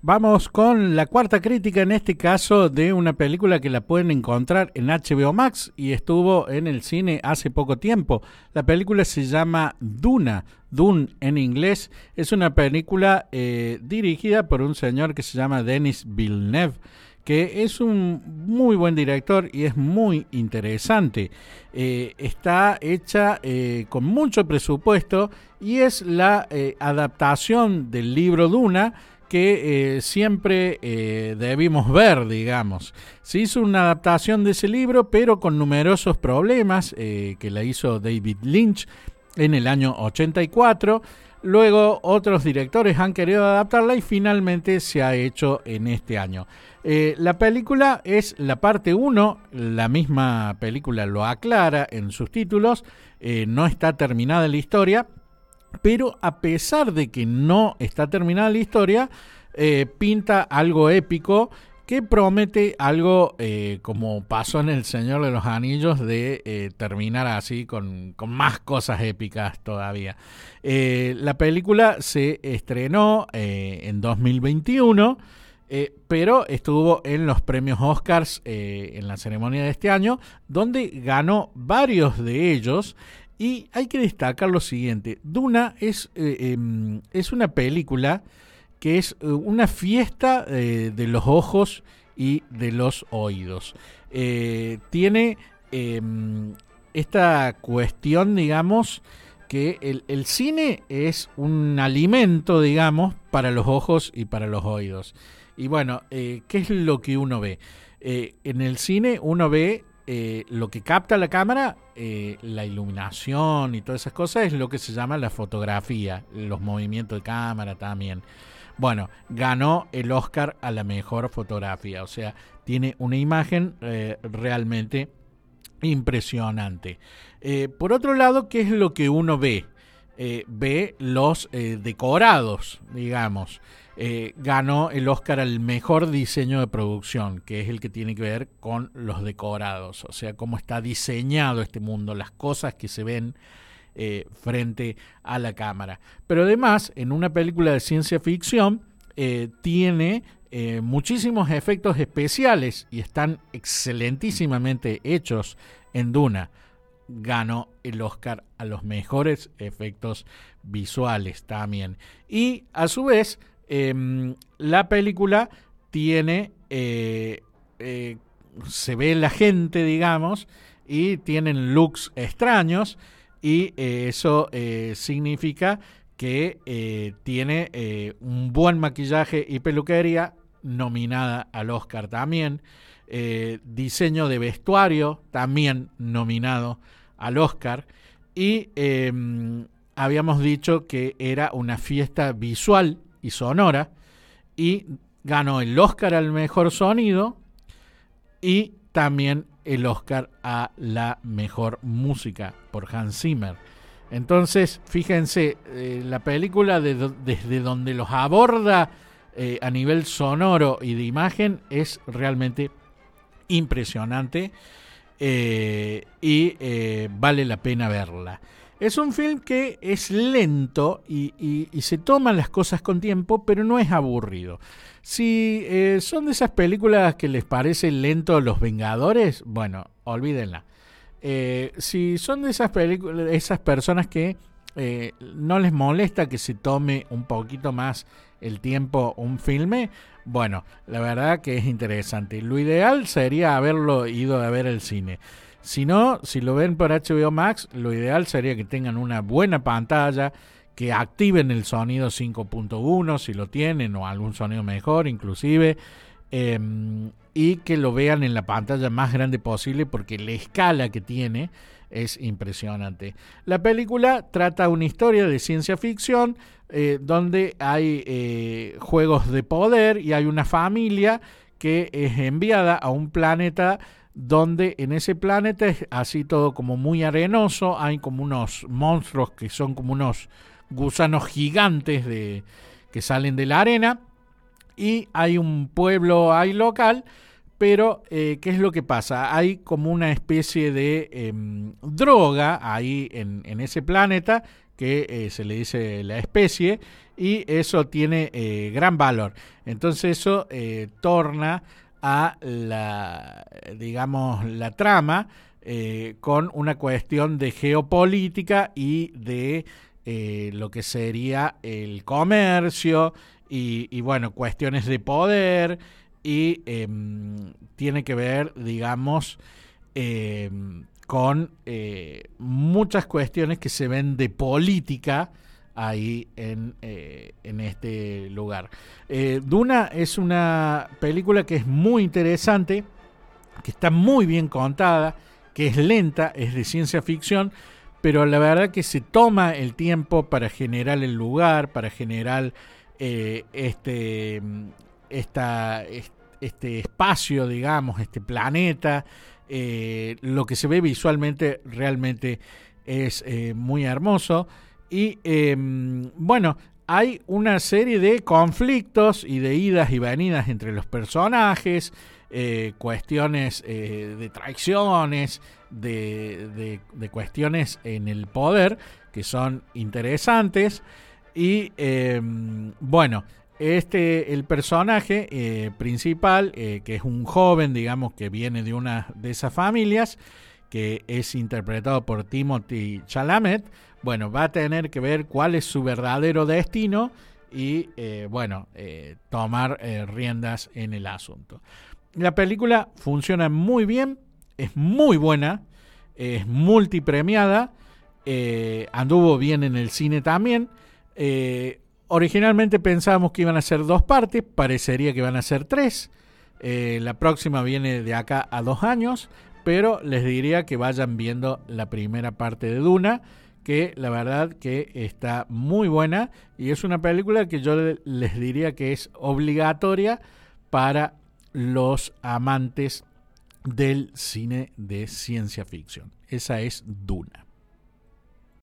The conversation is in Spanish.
Vamos con la cuarta crítica, en este caso de una película que la pueden encontrar en HBO Max y estuvo en el cine hace poco tiempo. La película se llama Duna, Dune en inglés. Es una película eh, dirigida por un señor que se llama Denis Villeneuve que es un muy buen director y es muy interesante. Eh, está hecha eh, con mucho presupuesto y es la adaptación del libro Duna que eh, siempre eh, debimos ver, digamos. Se hizo una adaptación de ese libro, pero con numerosos problemas eh, que la hizo David Lynch en el año 84. Luego otros directores han querido adaptarla y finalmente se ha hecho en este año. la película es la parte 1, la misma película lo aclara en sus títulos, no está terminada la historia, pero a pesar de que no está terminada la historia, eh, pinta algo épico que promete algo eh, como pasó en El Señor de los Anillos de eh, terminar así con, más cosas épicas todavía. la película se estrenó en 2021. pero estuvo en los premios Oscars en la ceremonia de este año, donde ganó varios de ellos, y hay que destacar lo siguiente, Duna es, eh, em, es una película que es eh, una fiesta eh, de los ojos y de los oídos. tiene em, esta cuestión, digamos, que el, el, cine es un alimento, digamos, para los ojos y para los oídos. Y bueno, ¿qué es lo que uno ve? en el cine uno ve eh, lo que capta la cámara, eh, la iluminación y todas esas cosas, es lo que se llama la fotografía, los movimientos de cámara también. Bueno, ganó el Oscar a la mejor fotografía, o sea, tiene una imagen eh, realmente impresionante. por otro lado, ¿qué es lo que uno ve? Ve los decorados, digamos. Eh, ganó el Oscar al mejor diseño de producción, que es el que tiene que ver con los decorados, o sea, cómo está diseñado este mundo, las cosas que se ven eh, frente a la cámara. Pero además, en una película de ciencia ficción, eh, tiene muchísimos efectos especiales y están excelentísimamente hechos en Duna. Ganó el Oscar a los mejores efectos visuales también. Y a su vez Em, la película tiene, eh, eh, se ve la gente, digamos, y tienen looks extraños y eh, eso significa que tiene un buen maquillaje y peluquería nominada al Oscar también. diseño de vestuario también nominado al Oscar. Y em, habíamos dicho que era una fiesta visual y sonora y ganó el Oscar al mejor sonido y también el Oscar a la mejor música por Hans Zimmer. Entonces, fíjense, eh, la película desde donde los aborda eh, a nivel sonoro y de imagen es realmente impresionante eh, y vale la pena verla. Es un film que es lento y, se toman las cosas con tiempo, pero no es aburrido. Si eh, son de esas películas que les parece lento Los Vengadores, bueno, olvídenla. Eh, si son de esas esas personas que eh, no les molesta que se tome un poquito más el tiempo un filme, bueno, la verdad que es interesante. Lo ideal sería haberlo ido a ver el cine. Si no, si lo ven por HBO Max, lo ideal sería que tengan una buena pantalla, que activen el sonido 5.1 si lo tienen o algún sonido mejor inclusive. Em, y que lo vean en la pantalla más grande posible porque la escala que tiene es impresionante. La película trata una historia de ciencia ficción eh, donde hay eh, juegos de poder y hay una familia que es enviada a un planeta donde en ese planeta es así todo como muy arenoso, hay como unos monstruos que son como unos gusanos gigantes de, que salen de la arena y hay un pueblo ahí local, pero eh, ¿qué es lo que pasa? Hay como una especie de em, droga ahí en, ese planeta que eh, se le dice la especie y eso tiene eh, gran valor. Entonces eso torna a la, digamos, la trama con una cuestión de geopolítica y de lo que sería el comercio y, bueno, cuestiones de poder y em, tiene que ver, digamos, em, con muchas cuestiones que se ven de política ahí en, eh, en este lugar. Eh, Duna es una película que es muy interesante, que está muy bien contada, que es lenta, es de ciencia ficción, pero la verdad que se toma el tiempo para generar el lugar, para generar eh, este, esta, este espacio, digamos, este planeta. lo que se ve visualmente realmente es muy hermoso. Y em, bueno, hay una serie de conflictos y de idas y venidas entre los personajes, eh, cuestiones eh, de traiciones, de, cuestiones en el poder que son interesantes. Y em, bueno, este, el personaje eh, principal, que es un joven, digamos, que viene de una de esas familias, que es interpretado por Timothy Chalamet, bueno, va a tener que ver cuál es su verdadero destino y, eh, bueno, eh, tomar eh, riendas en el asunto. La película funciona muy bien, es muy buena, es multipremiada, anduvo bien en el cine también. Originalmente pensábamos que iban a ser dos partes, parecería que van a ser tres. la próxima viene de acá a dos años, pero les diría que vayan viendo la primera parte de Duna que la verdad que está muy buena y es una película que yo les diría que es obligatoria para los amantes del cine de ciencia ficción. Esa es Duna.